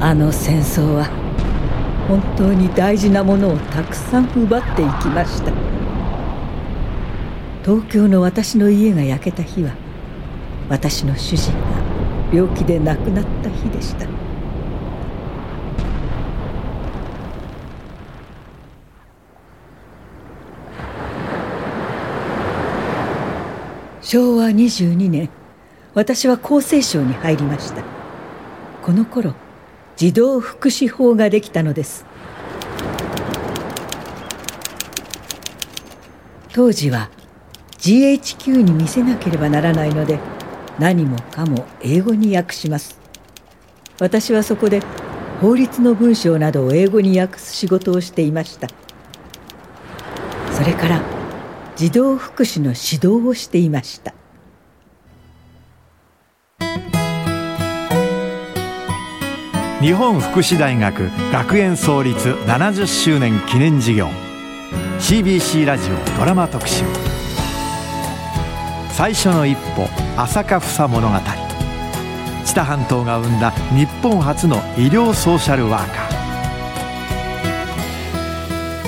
あの戦争は本当に大事なものをたくさん奪っていきました。東京の私の家が焼けた日は私の主人が病気で亡くなった日でした。昭和22年私は厚生省に入りました。この頃児童福祉法ができたのです。当時は GHQ に見せなければならないので何もかも英語に訳します。私はそこで法律の文章などを英語に訳す仕事をしていました。それから児童福祉の指導をしていました。日本福祉大学学園創立70周年記念事業。CBC ラジオドラマ特集。最初の一歩朝霞房物語。知多半島が生んだ日本初の医療ソーシャルワーカ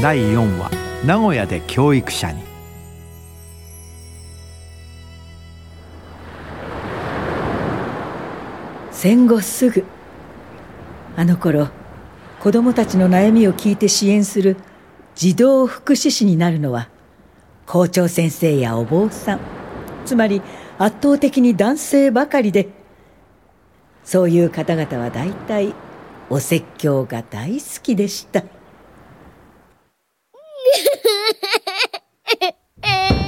ー。第4話名古屋で教育者に。戦後すぐあの頃子どもたちの悩みを聞いて支援する児童福祉士になるのは校長先生やお坊さんつまり圧倒的に男性ばかりでそういう方々は大体お説教が大好きでした。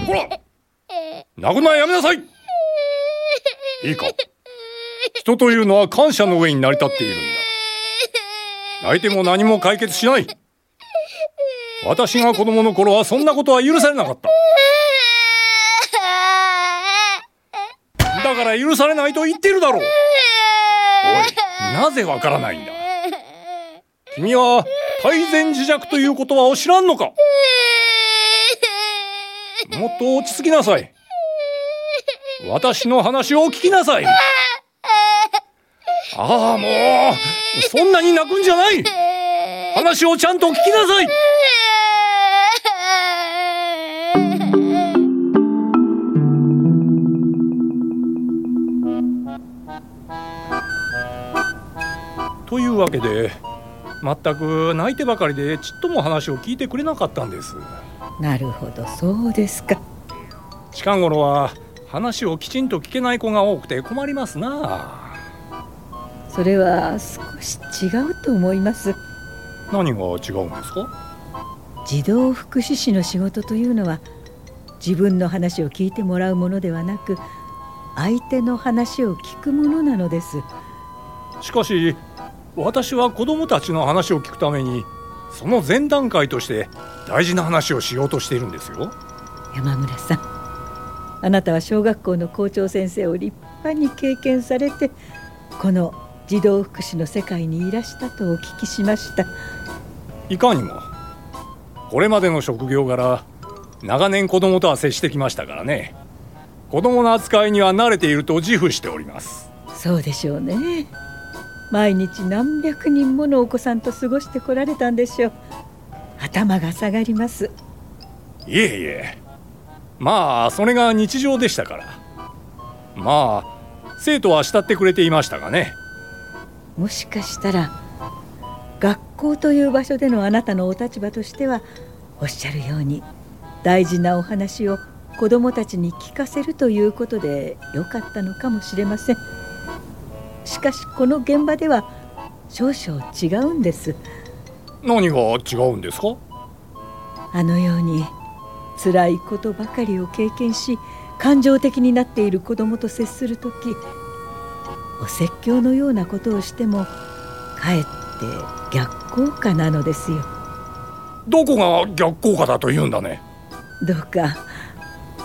ほら泣くのはやめなさい。いいか。人というのは感謝の上に成り立っているんだ。泣いても何も解決しない。私が子供の頃はそんなことは許されなかった。だから許されないと言ってるだろう。おいなぜわからないんだ？君は泰然自弱という言葉を知らんのか？もっと落ち着きなさい。私の話を聞きなさい。ああもうそんなに泣くんじゃない。話をちゃんと聞きなさい。というわけで全く泣いてばかりでちっとも話を聞いてくれなかったんです。なるほどそうですか。近頃は話をきちんと聞けない子が多くて困りますなそれは少し違うと思います。何が違うんですか？児童福祉士の仕事というのは自分の話を聞いてもらうものではなく相手の話を聞くものなのです。しかし私は子供たちの話を聞くためにその前段階として大事な話をしようとしているんですよ。山村さんあなたは小学校の校長先生を立派に経験されてこの児童福祉の世界にいらしたとお聞きしました。いかにもこれまでの職業柄長年子供とは接してきましたからね。子供の扱いには慣れていると自負しております。そうでしょうね。毎日何百人ものお子さんと過ごしてこられたんでしょう。頭が下がります。いえいえ。まあそれが日常でしたから。まあ生徒は慕ってくれていましたがねもしかしたら学校という場所でのあなたのお立場としてはおっしゃるように大事なお話を子どもたちに聞かせるということでよかったのかもしれません。しかしこの現場では少々違うんです。何が違うんですか？あのように辛いことばかりを経験し感情的になっている子どもと接する時お説教のようなことをしてもかえって逆効果なのですよ。どこが逆効果だと言うんだね？どうか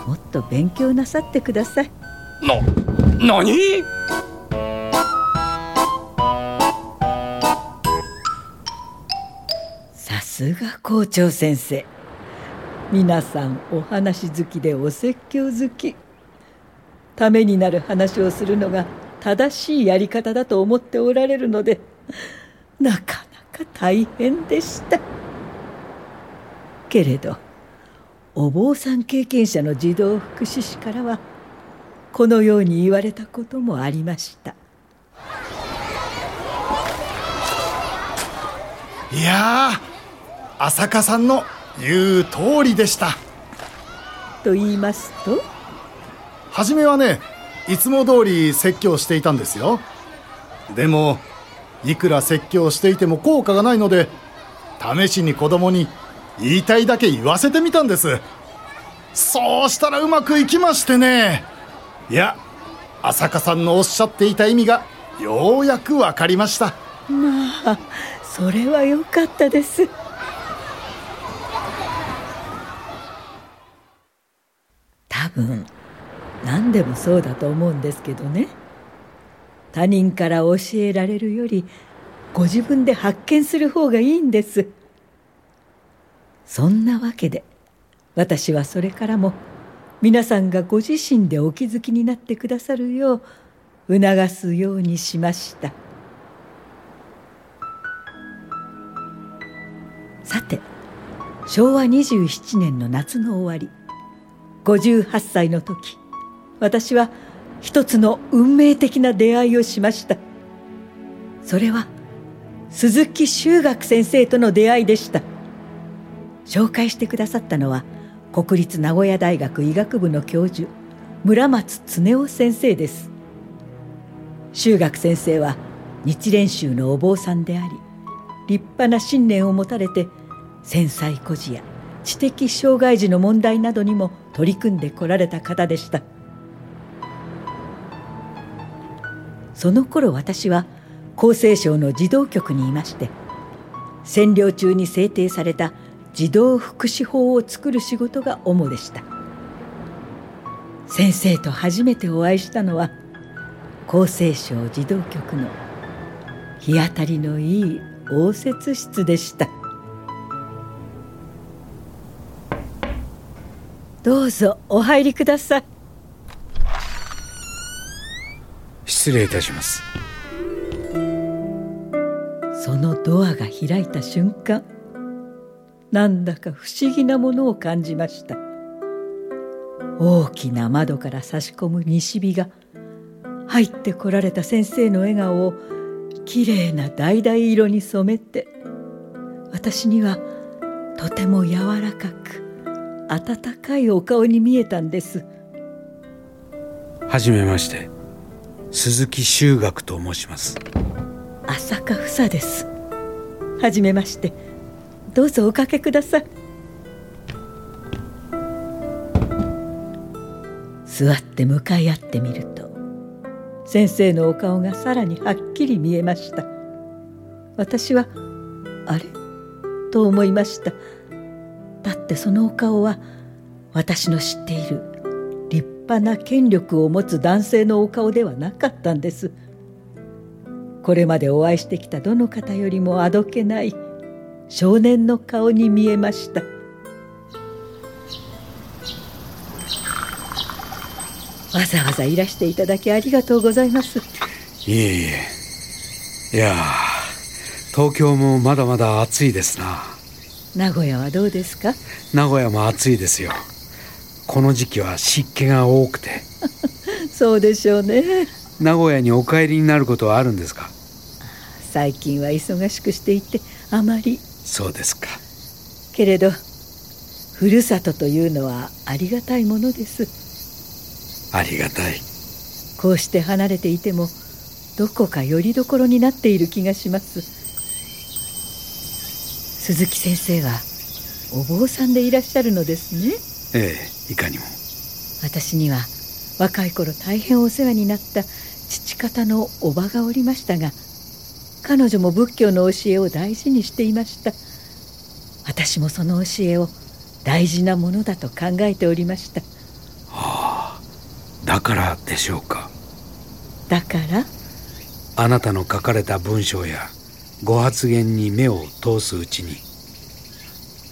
もっと勉強なさってください。な何？さすが校長先生。皆さんお話好きでお説教好き。ためになる話をするのが正しいやり方だと思っておられるので なかなか大変でした。けれどお坊さん経験者の児童福祉士からはこのように言われたこともありました。いや浅香さんの言う通りでした。と言いますと初めはねいつも通り説教していたんですよ。でもいくら説教していても効果がないので試しに子供に言いたいだけ言わせてみたんです。そうしたらうまくいきましてね。いや浅香さんのおっしゃっていた意味がようやく分かりました。まあそれはよかったです。多分何でもそうだと思うんですけどね。他人から教えられるよりご自分で発見する方がいいんです。そんなわけで私はそれからも皆さんがご自身でお気づきになってくださるよう促すようにしました。さて昭和27年の夏の終わり58歳の時私は一つの運命的な出会いをしました。それは鈴木修学先生との出会いでした。紹介してくださったのは国立名古屋大学医学部の教授村松恒夫先生です。修学先生は日蓮宗のお坊さんであり立派な信念を持たれて繊細孤児や知的障害児の問題などにも取り組んでこられた方でした。その頃私は厚生省の児童局にいまして占領中に制定された児童福祉法を作る仕事が主でした。先生と初めてお会いしたのは厚生省児童局の日当たりのいい応接室でした。どうぞお入りください。失礼いたします。そのドアが開いた瞬間なんだか不思議なものを感じました。大きな窓から差し込む西日が入ってこられた先生の笑顔をきれいな橙色に染めて私にはとても柔らかく温かいお顔に見えたんです。はじめまして鈴木修学と申します。浅香房です。はじめまして。どうぞおかけください。座って向かい合ってみると先生のお顔がさらにはっきり見えました。私はあれ？と思いました。だってそのお顔は私の知っている派な権力を持つ男性のお顔ではなかったんです。これまでお会いしてきたどの方よりもあどけない少年の顔に見えました。わざわざいらしていただきありがとうございます。いえいえ。いや東京もまだまだ暑いですな。名古屋はどうですか？名古屋も暑いですよこの時期は湿気が多くて。そうでしょうね。名古屋にお帰りになることはあるんですか？最近は忙しくしていてあまり。そうですか。けれどふるさとというのはありがたいものです。ありがたい。こうして離れていてもどこかよりどころになっている気がします。鈴木先生はお坊さんでいらっしゃるのですねええいかにも。私には若い頃大変お世話になった父方のおばがおりましたが彼女も仏教の教えを大事にしていました。私もその教えを大事なものだと考えておりました。はあだからでしょうか。だから？あなたの書かれた文章やご発言に目を通すうちに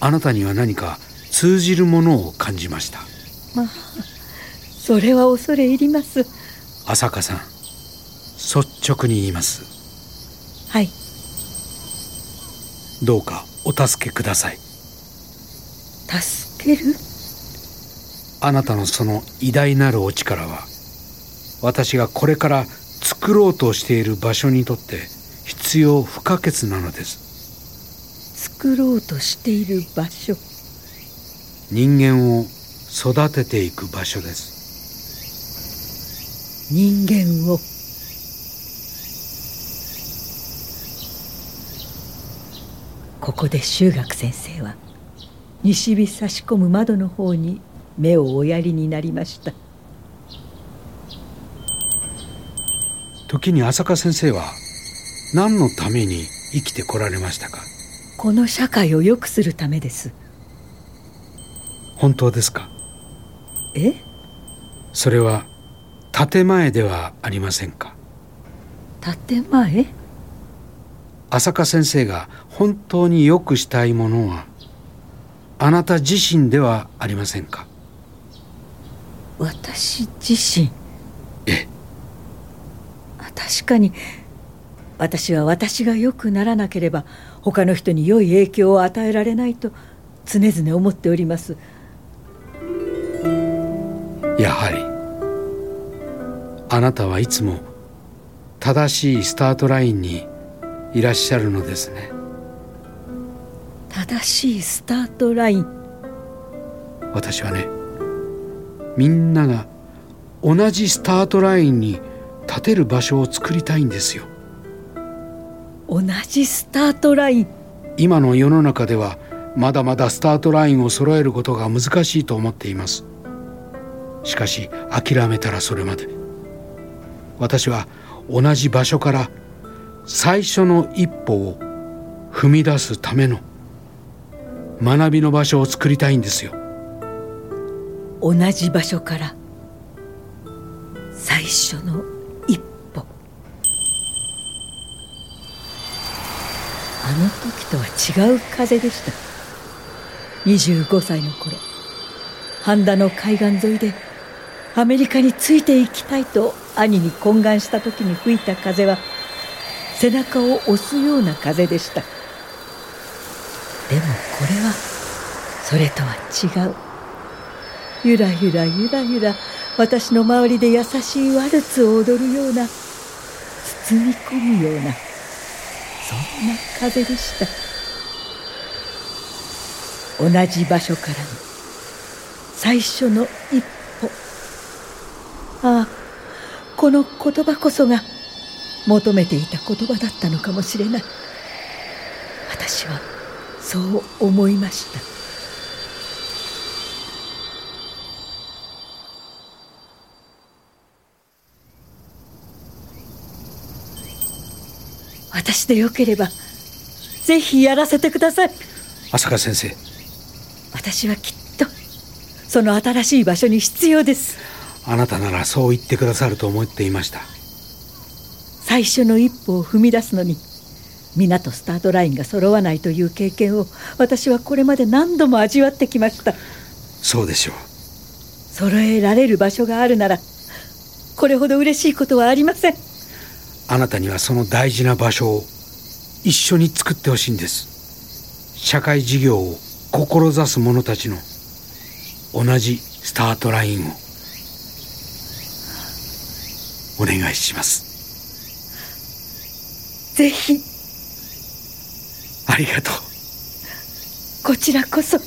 あなたには何か通じるものを感じました。まあそれは恐れ入ります。浅香さん率直に言います。はい。どうかお助けください。助ける？あなたのその偉大なるお力は私がこれから作ろうとしている場所にとって必要不可欠なのです。作ろうとしている場所人間を育てていく場所です。人間を。ここで修学先生は西日差し込む窓の方に目をおやりになりました。時に浅香先生は何のために生きてこられましたか？この社会を良くするためです本当ですか？え？それは建前ではありませんか？建前？浅香先生が本当に良くしたいものはあなた自身ではありませんか？私自身？ええ。確かに私は私が良くならなければ他の人に良い影響を与えられないと常々思っておりますやはり。あなたはいつも正しいスタートラインにいらっしゃるのですね。正しいスタートライン。私はねみんなが同じスタートラインに立てる場所を作りたいんですよ。同じスタートライン。今の世の中ではまだまだスタートラインを揃えることが難しいと思っていますしかし諦めたらそれまで。私は同じ場所から最初の一歩を踏み出すための学びの場所を作りたいんですよ。同じ場所から最初の一歩。あの時とは違う風でした。25歳の頃半田の海岸沿いでアメリカについていきたいと兄に懇願した時に吹いた風は背中を押すような風でした。でもこれはそれとは違う。ゆらゆらゆらゆら私の周りで優しいワルツを踊るような包み込むようなそんな風でした。同じ場所からの最初の一歩ああこの言葉こそが求めていた言葉だったのかもしれない。私はそう思いました。私でよければぜひやらせてください。浅香先生。私はきっとその新しい場所に必要ですあなたならそう言ってくださると思っていました。最初の一歩を踏み出すのに皆とスタートラインが揃わないという経験を私はこれまで何度も味わってきました。そうでしょう。揃えられる場所があるならこれほど嬉しいことはありません。あなたにはその大事な場所を一緒に作ってほしいんです。社会事業を志す者たちの同じスタートラインをお願いします。ぜひ。ありがとう。こちらこそ。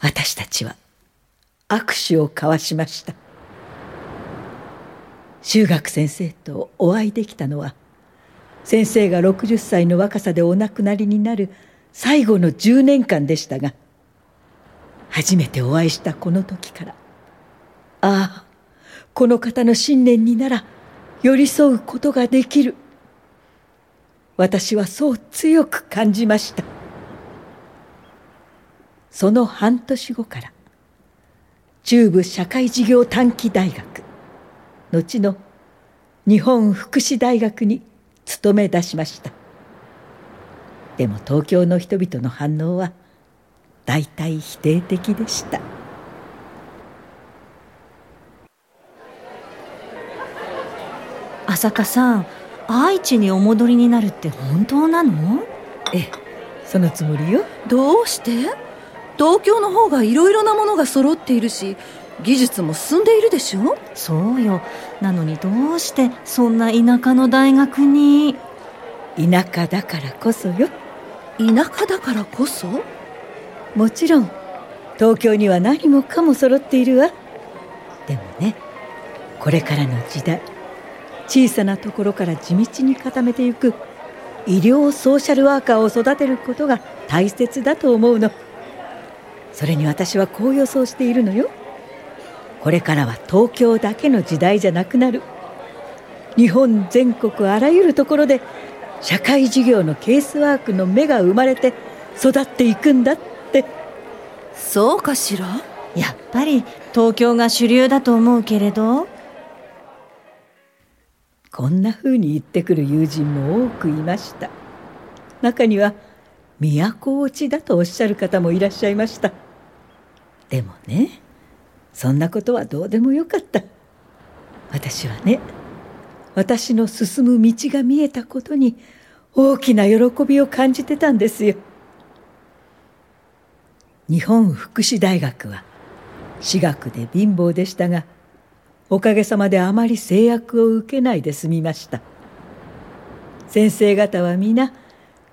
私たちは握手を交わしました。修学先生とお会いできたのは先生が60歳の若さでお亡くなりになる最後の10年間でしたが初めてお会いしたこの時から。ああこの方の信念になら寄り添うことができる。私はそう強く感じました。その半年後から中部社会事業短期大学後の日本福祉大学に勤め出しました。でも東京の人々の反応は大体否定的でした。浅香さん愛知にお戻りになるって本当なの？ええそのつもりよ。どうして？東京の方がいろいろなものが揃っているし技術も進んでいるでしょ？そうよ。なのにどうしてそんな田舎の大学に？田舎だからこそよ。田舎だからこそ？もちろん東京には何もかも揃っているわ。でもねこれからの時代小さなところから地道に固めていく医療ソーシャルワーカーを育てることが大切だと思うの。それに私はこう予想しているのよ。これからは東京だけの時代じゃなくなる。日本全国あらゆるところで社会事業のケースワークの芽が生まれて育っていくんだって。そうかしら？やっぱり東京が主流だと思うけれど。こんな風に言ってくる友人も多くいました。中には都落ちだとおっしゃる方もいらっしゃいました。でもねそんなことはどうでもよかった。私はね私の進む道が見えたことに大きな喜びを感じてたんですよ日本福祉大学は私学で貧乏でしたがおかげさまであまり制約を受けないで済みました。先生方は皆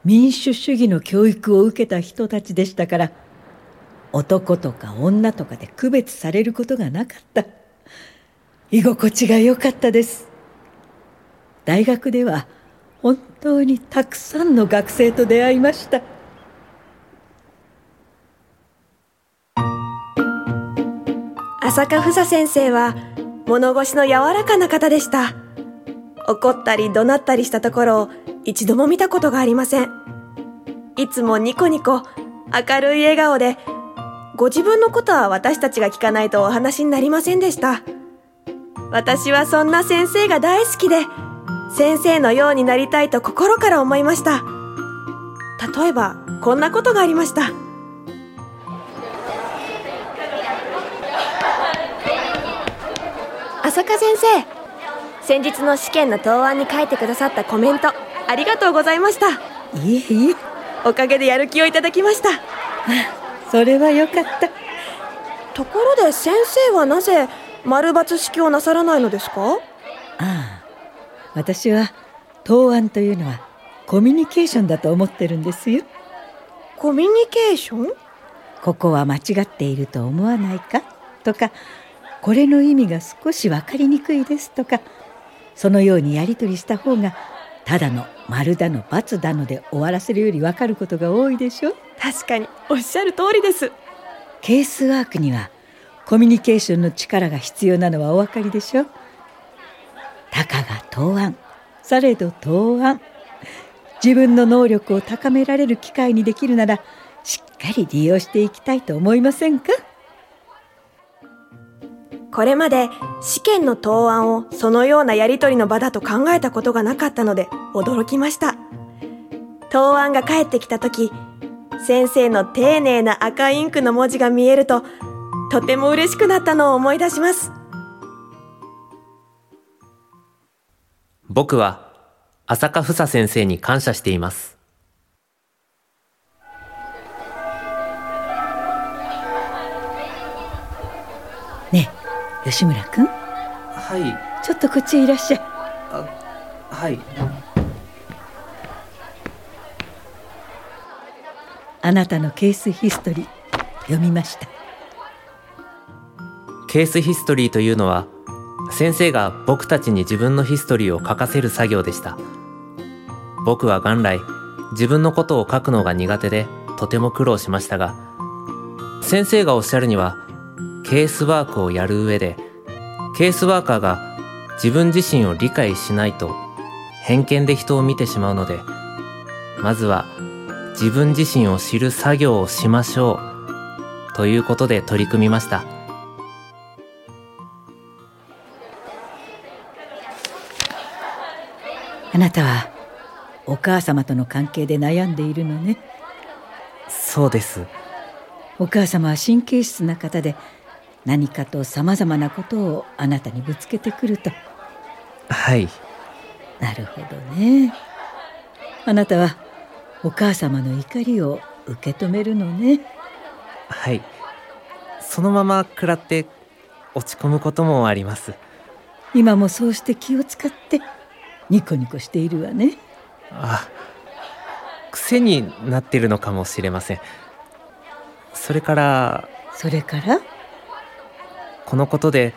民主主義の教育を受けた人たちでしたから男とか女とかで区別されることがなかった。居心地が良かったです。大学では本当にたくさんの学生と出会いました。浅香房先生は物腰の柔らかな方でした。怒ったり怒鳴ったりしたところを一度も見たことがありません。いつもニコニコ明るい笑顔でご自分のことは私たちが聞かないとお話になりませんでした。私はそんな先生が大好きで先生のようになりたいと心から思いました。例えばこんなことがありました。浅香先生。先日の試験の答案に書いてくださったコメントありがとうございました。いえい？えおかげでやる気をいただきました。それはよかった。ところで先生はなぜ丸抜式をなさらないのですか？ああ私は答案というのはコミュニケーションだと思ってるんですよ。コミュニケーション？ここは間違っていると思わないか？とかこれの意味が少し分かりにくいですとかそのようにやり取りした方がただの丸だの×だので終わらせるより分かることが多いでしょ？確かにおっしゃる通りです。ケースワークにはコミュニケーションの力が必要なのはお分かりでしょ？たかが答案されど答案自分の能力を高められる機会にできるならしっかり利用していきたいと思いませんか？これまで試験の答案をそのようなやりとりの場だと考えたことがなかったので驚きました。答案が返ってきた時先生の丁寧な赤インクの文字が見えるととても嬉しくなったのを思い出します。僕は浅香房先生に感謝しています。吉村君はい。ちょっとこっちへいらっしゃい。はい。あなたのケースヒストリー読みました。ケースヒストリーというのは先生が僕たちに自分のヒストリーを書かせる作業でした。僕は元来自分のことを書くのが苦手でとても苦労しましたが先生がおっしゃるにはケースワークをやる上でケースワーカーが自分自身を理解しないと偏見で人を見てしまうのでまずは自分自身を知る作業をしましょうということで取り組みました。あなたはお母様との関係で悩んでいるのね。そうです。お母様は神経質な方で何かとさまざまなことをあなたにぶつけてくると。はい。なるほどね。あなたはお母様の怒りを受け止めるのね。はい。そのまま食らって落ち込むこともあります。今もそうして気を使ってニコニコしているわね。あ癖になってるのかもしれません。それからそれから？このことで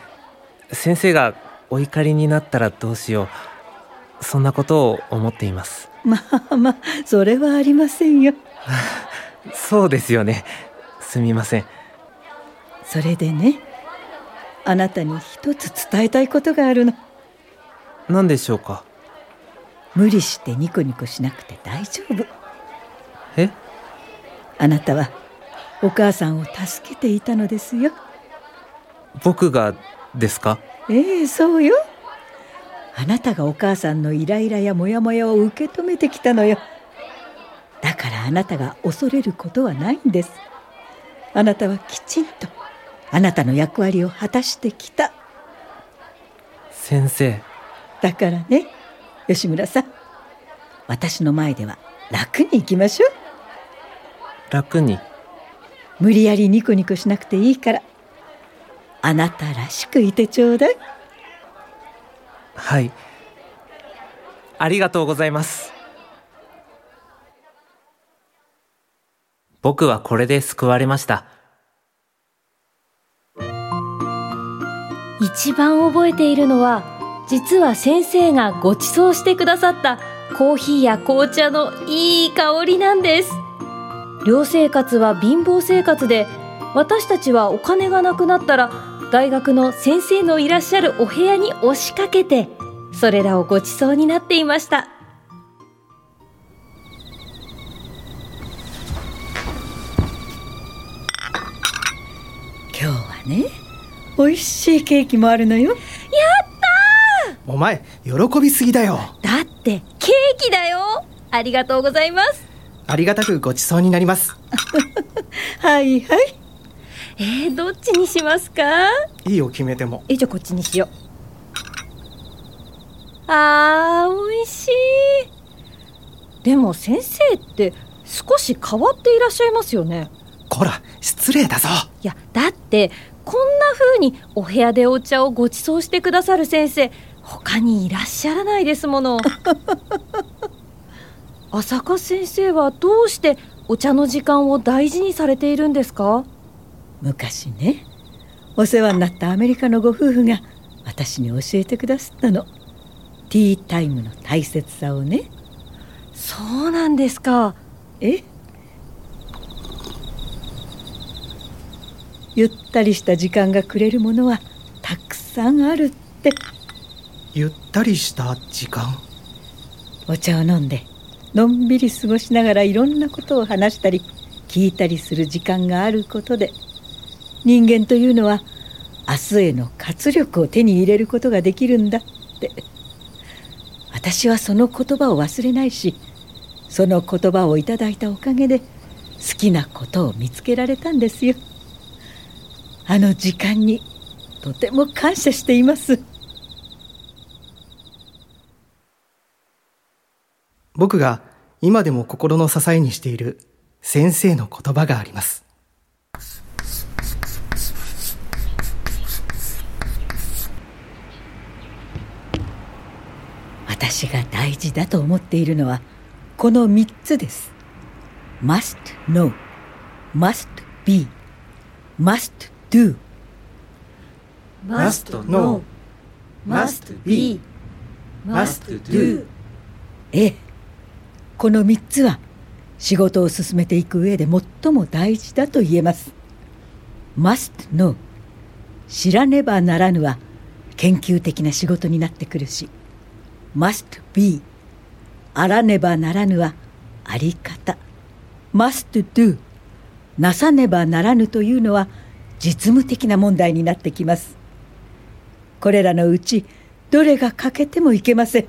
先生がお怒りになったらどうしよう。そんなことを思っています。まあまあそれはありませんよ。そうですよね。すみません。それでねあなたに一つ伝えたいことがあるの。何でしょうか？無理してニコニコしなくて大丈夫。え？あなたはお母さんを助けていたのですよ僕がですか？ええそうよ。あなたがお母さんのイライラやモヤモヤを受け止めてきたのよ。だからあなたが恐れることはないんです。あなたはきちんとあなたの役割を果たしてきた。先生。だからね吉村さん。私の前では楽に行きましょう。楽に。無理やりニコニコしなくていいからあなたらしくいてちょうだい。はい。ありがとうございます。僕はこれで救われました。一番覚えているのは実は先生がご馳走してくださったコーヒーや紅茶のいい香りなんです。寮生活は貧乏生活で私たちはお金がなくなったら大学の先生のいらっしゃるお部屋に押しかけてそれらをご馳走になっていました。今日はね美味しいケーキもあるのよ。やっお前喜びすぎだよ。だってケーキだよ！ありがとうございます。ありがたくごちそうになります。はいはいえー、どっちにしますか？いいよ決めても。えじゃあこっちにしよう。あー美味しい。でも先生って少し変わっていらっしゃいますよね。こら失礼だぞ。いやだってこんな風にお部屋でお茶をご馳走してくださる先生他にいらっしゃらないですもの。浅香先生はどうしてお茶の時間を大事にされているんですか？昔ねお世話になったアメリカのご夫婦が私に教えてくださったの。ティータイムの大切さをね。そうなんですか。え？ゆったりした時間がくれるものはたくさんあるって。ゆったりした時間？お茶を飲んでのんびり過ごしながらいろんなことを話したり聞いたりする時間があることで人間というのは明日への活力を手に入れることができるんだって。私はその言葉を忘れないしその言葉をいただいたおかげで好きなことを見つけられたんですよ。あの時間にとても感謝しています。僕が今でも心の支えにしている先生の言葉があります。私が大事だと思っているのはこの3つです。Must know must be must do. Must know must be must do. ええ。この3つは仕事を進めていく上で最も大事だと言えます。Must know 知らねばならぬは研究的な仕事になってくるし must be. あらねばならぬはあり方。must do. なさねばならぬというのは実務的な問題になってきます。これらのうちどれが欠けてもいけません。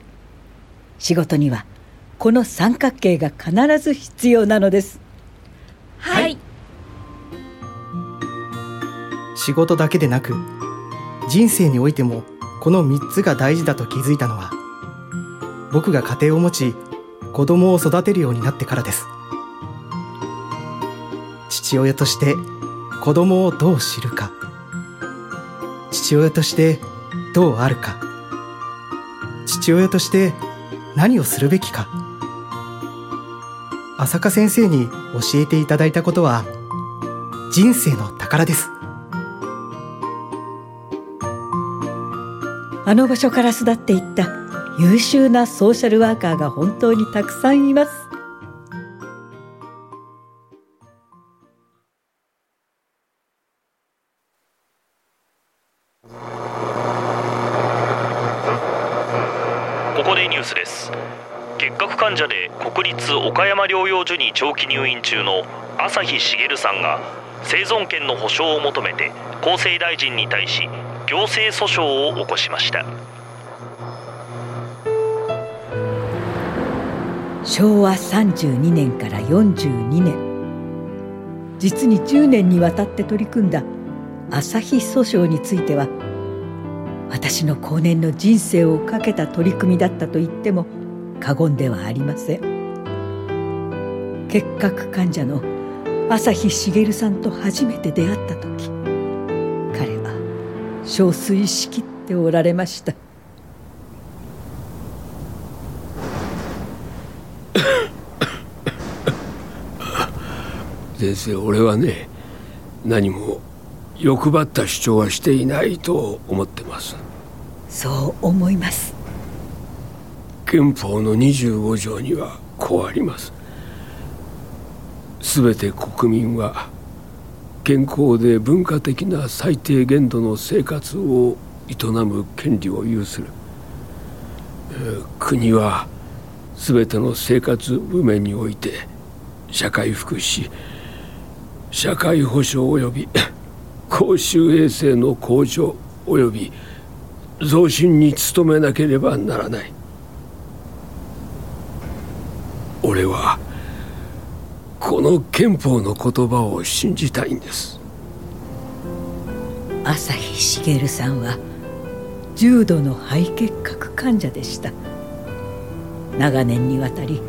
仕事にはこの三角形が必ず必要なのです。はい。仕事だけでなく人生においてもこの3つが大事だと気づいたのは僕が家庭を持ち子供を育てるようになってからです。父親として子供をどう知るか。父親としてどうあるか。父親として何をするべきか。浅香先生に教えていただいたことは人生の宝です。あの場所から巣立っていった優秀なソーシャルワーカーが本当にたくさんいます。ここでニュースです。結核患者で国立岡山療養所に長期入院中の朝日茂さんが生存権の保障を求めて厚生大臣に対し行政訴訟を起こしました。昭和32年から42年。実に10年にわたって取り組んだ朝日訴訟については私の後年の人生をかけた取り組みだったと言っても過言ではありません。結核患者の朝日茂さんと初めて出会った時彼は憔悴しきっておられました。先生俺はね何も欲張った主張はしていないと思ってます。そう思います。憲法の25条にはこうあります。全て国民は健康で文化的な最低限度の生活を営む権利を有する。国は全ての生活部面において社会福祉社会保障及び 公衆衛生の向上及び増進に努めなければならない。俺はこの憲法の言葉を信じたいんです。朝日茂さんは重度の肺結核患者でした。長年にわたり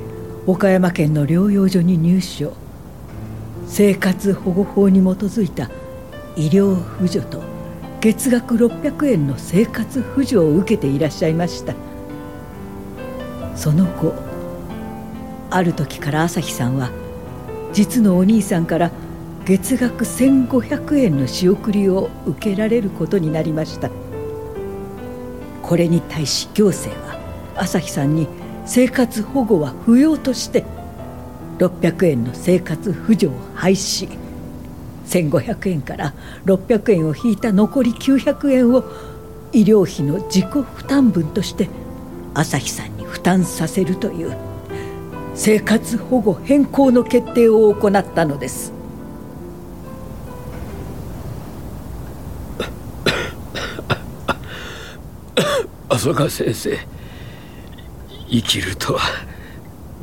岡山県の療養所に入所。生活保護法に基づいた医療扶助と月額600円の生活扶助を受けていらっしゃいました。その後ある時から朝日さんは実のお兄さんから月額1500円の仕送りを受けられることになりました。これに対し行政は朝日さんに生活保護は不要として600円の生活扶助を廃止。1500円から600円を引いた残り900円を医療費の自己負担分として朝日さんに負担させるという生活保護変更の決定を行ったのです。浅川先生生きるとは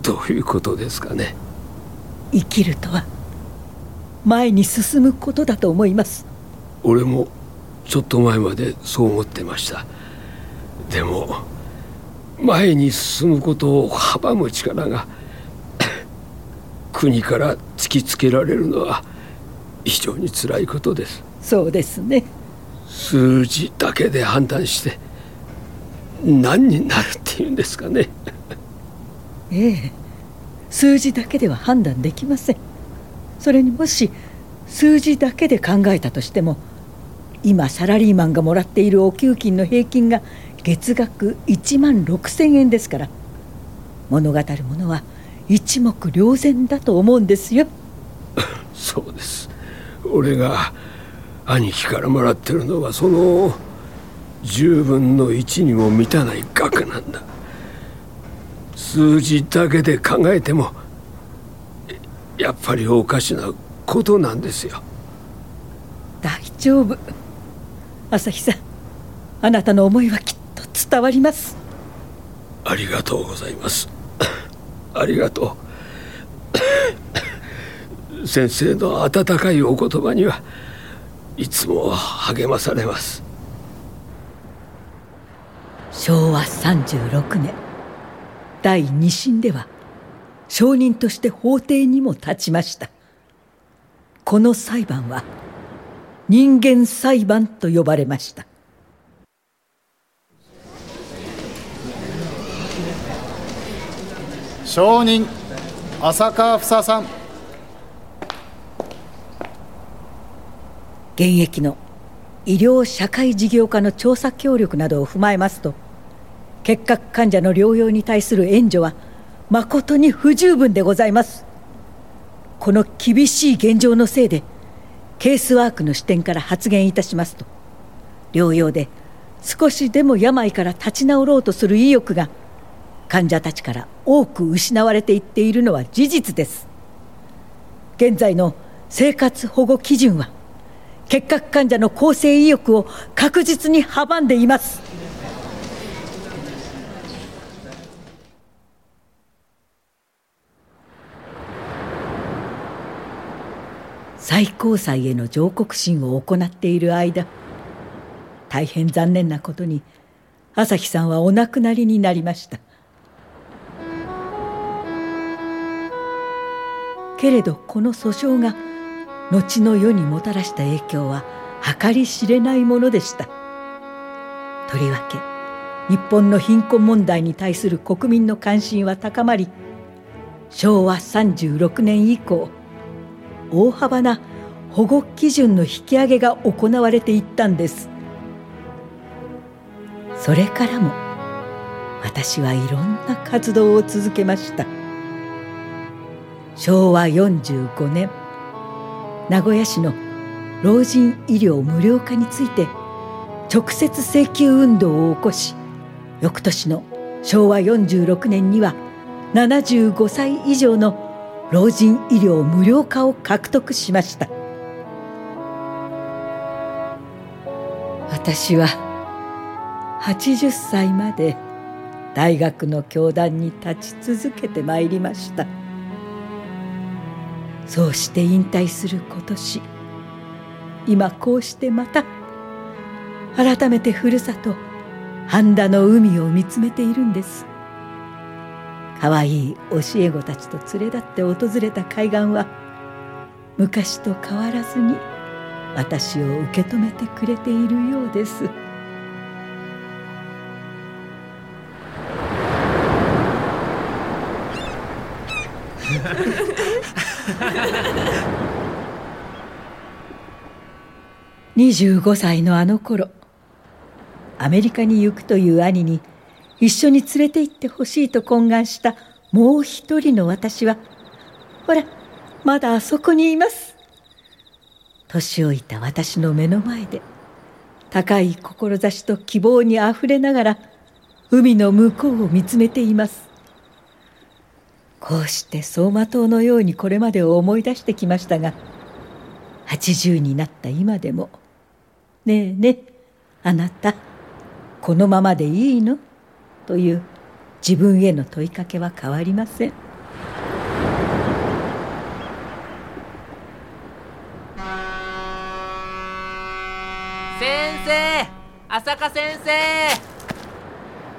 どういうことですかね。生きるとは前に進むことだと思います。俺もちょっと前までそう思ってました。でも前に進むことを阻む力が国から突きつけられるのは非常につらいことです。そうですね。数字だけで判断して何になるっていうんですかね。ええ数字だけでは判断できません。それにもし数字だけで考えたとしても今サラリーマンがもらっているお給金の平均が月額1万6,000円ですから物語るものは一目瞭然だと思うんですよ。そうです。俺が兄貴からもらってるのはその10分の1にも満たない額なんだ。数字だけで考えてもやっぱりおかしなことなんですよ。大丈夫。朝日さんあなたの思いはきっと伝わります。ありがとうございます。ありがとう。先生の温かいお言葉にはいつも励まされます。昭和36年第二審では証人として法廷にも立ちました。この裁判は人間裁判と呼ばれました。証人浅川房さん。現役の医療社会事業家の調査協力などを踏まえますと結核患者の療養に対する援助は誠に不十分でございます。この厳しい現状のせいでケースワークの視点から発言いたしますと。療養で少しでも病から立ち直ろうとする意欲が患者たちから多く失われていっているのは事実です。現在の生活保護基準は結核患者の更生意欲を確実に阻んでいます。最高裁への上告審を行っている間大変残念なことに朝日さんはお亡くなりになりました。けれどこの訴訟が後の世にもたらした影響は計り知れないものでした。とりわけ日本の貧困問題に対する国民の関心は高まり昭和36年以降大幅な保護基準の引き上げが行われていったんです。それからも私はいろんな活動を続けました。昭和45年名古屋市の老人医療無料化について直接請求運動を起こし翌年の昭和46年には75歳以上の老人医療無料化を獲得しました。私は80歳まで大学の教壇に立ち続けてまいりました。そうして引退する今年今こうしてまた改めてふるさと半田の海を見つめているんです。可愛い教え子たちと連れ立って訪れた海岸は昔と変わらずに私を受け止めてくれているようです。25歳のあの頃アメリカに行くという兄に一緒に連れて行ってほしいと懇願したもう一人の私はほらまだあそこにいます年老いた私の目の前で高い志と希望にあふれながら海の向こうを見つめていますこうして走馬灯のようにこれまでを思い出してきましたが80になった今でも「ねえねえあなたこのままでいいの?」という自分への問いかけは変わりません。先生浅香先生。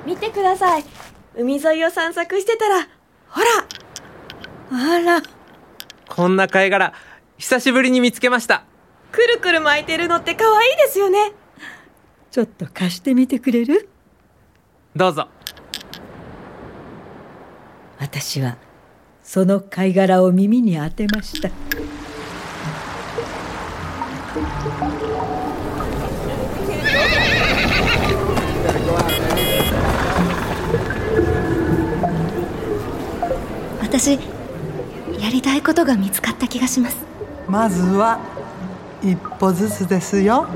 見てください。海沿いを散策してたらほら。あら。こんな貝殻久しぶりに見つけました。くるくる巻いてるのって可愛いですよね。ちょっと貸してみてくれる？どうぞ。私はその貝殻を耳に当てました。私やりたいことが見つかった気がします。まずは一歩ずつですよ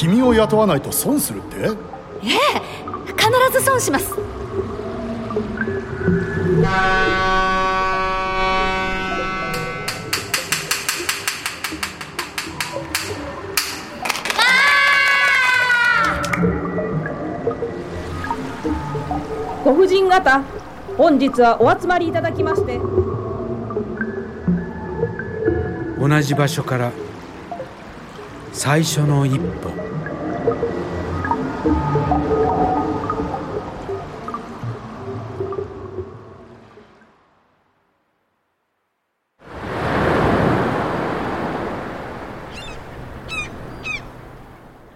君を雇わないと損するって？ええ必ず損します。ご婦人方本日はお集まりいただきまして。同じ場所から最初の一歩。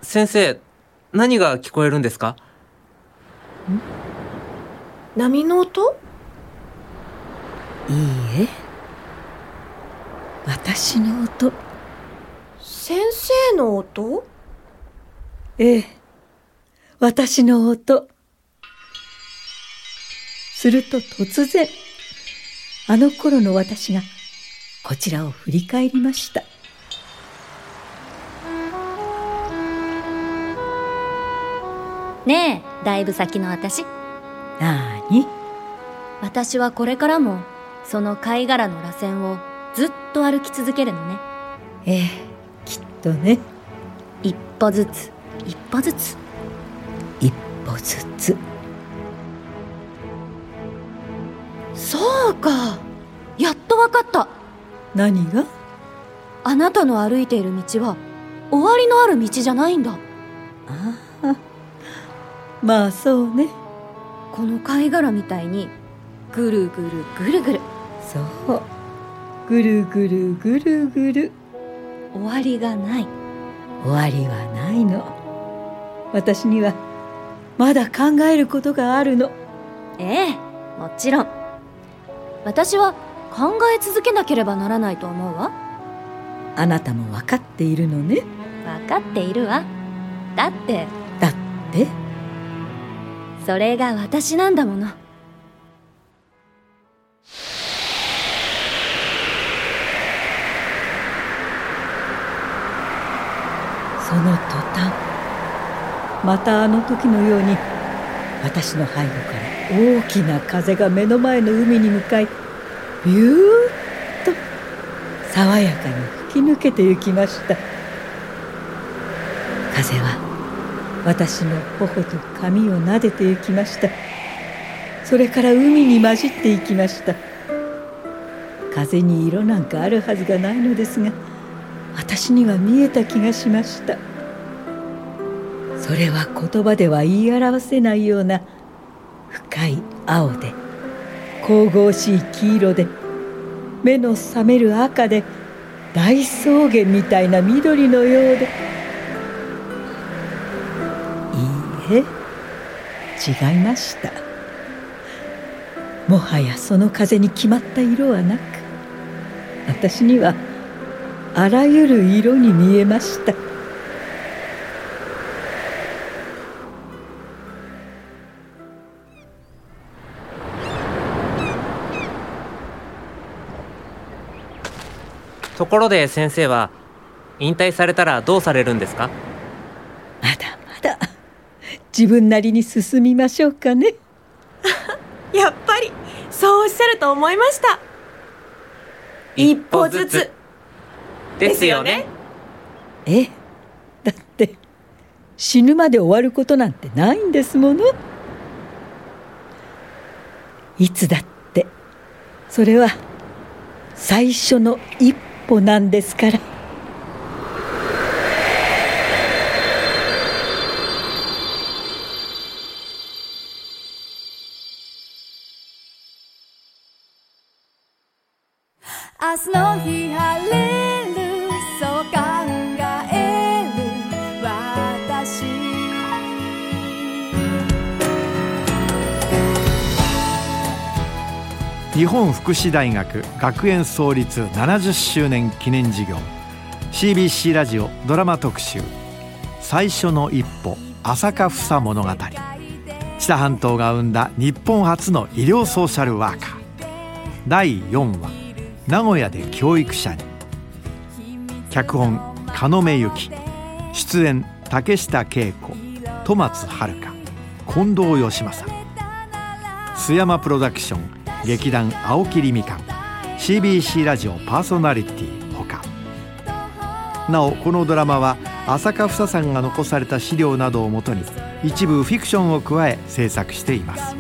先生何が聞こえるんですか？波の音？いいえ。私の音。先生の音？ええ。私の音。すると突然あの頃の私がこちらを振り返りました。ねえだいぶ先の私。なーに私はこれからもその貝殻の螺旋をずっと歩き続けるのね。ええとね。一歩ずつ。一歩ずつ。一歩ずつ。そうか。やっとわかった。何が？あなたの歩いている道は終わりのある道じゃないんだ。ああ。まあそうね。この貝殻みたいにぐるぐるぐるぐる。そう。ぐるぐるぐるぐる終わりがない。終わりはないの。私にはまだ考えることがあるの。ええもちろん。私は考え続けなければならないと思うわ。あなたも分かっているのね。分かっているわ。だって。だって。それが私なんだものその途端。またあの時のように私の背後から大きな風が目の前の海に向かいビューッと爽やかに吹き抜けてゆきました。風は私の頬と髪を撫でてゆきました。それから海に混じっていきました。風に色なんかあるはずがないのですが私には見えた気がしました。それは言葉では言い表せないような深い青で神々しい黄色で目の覚める赤で大草原みたいな緑のようで。いいえ違いました。もはやその風に決まった色はなく私にはあらゆる色に見えました。ところで先生は引退されたらどうされるんですか？まだまだ。自分なりに進みましょうかね。やっぱりそうおっしゃると思いました。一歩ずつですよね。ええだって死ぬまで終わることなんてないんですもの。いつだってそれは最初の一歩なんですから。明日の日晴れ日本福祉大学学園創立70周年記念事業 CBC ラジオドラマ特集「最初の一歩朝霞房物語」知多半島が生んだ日本初の医療ソーシャルワーカー第4話「名古屋で教育者に」脚本加野目由紀出演竹下恵子戸松遥近藤義正須山プロダクション劇団青切みかん CBC ラジオパーソナリティほか。なおこのドラマは浅香房さんが残された資料などをもとに一部フィクションを加え制作しています。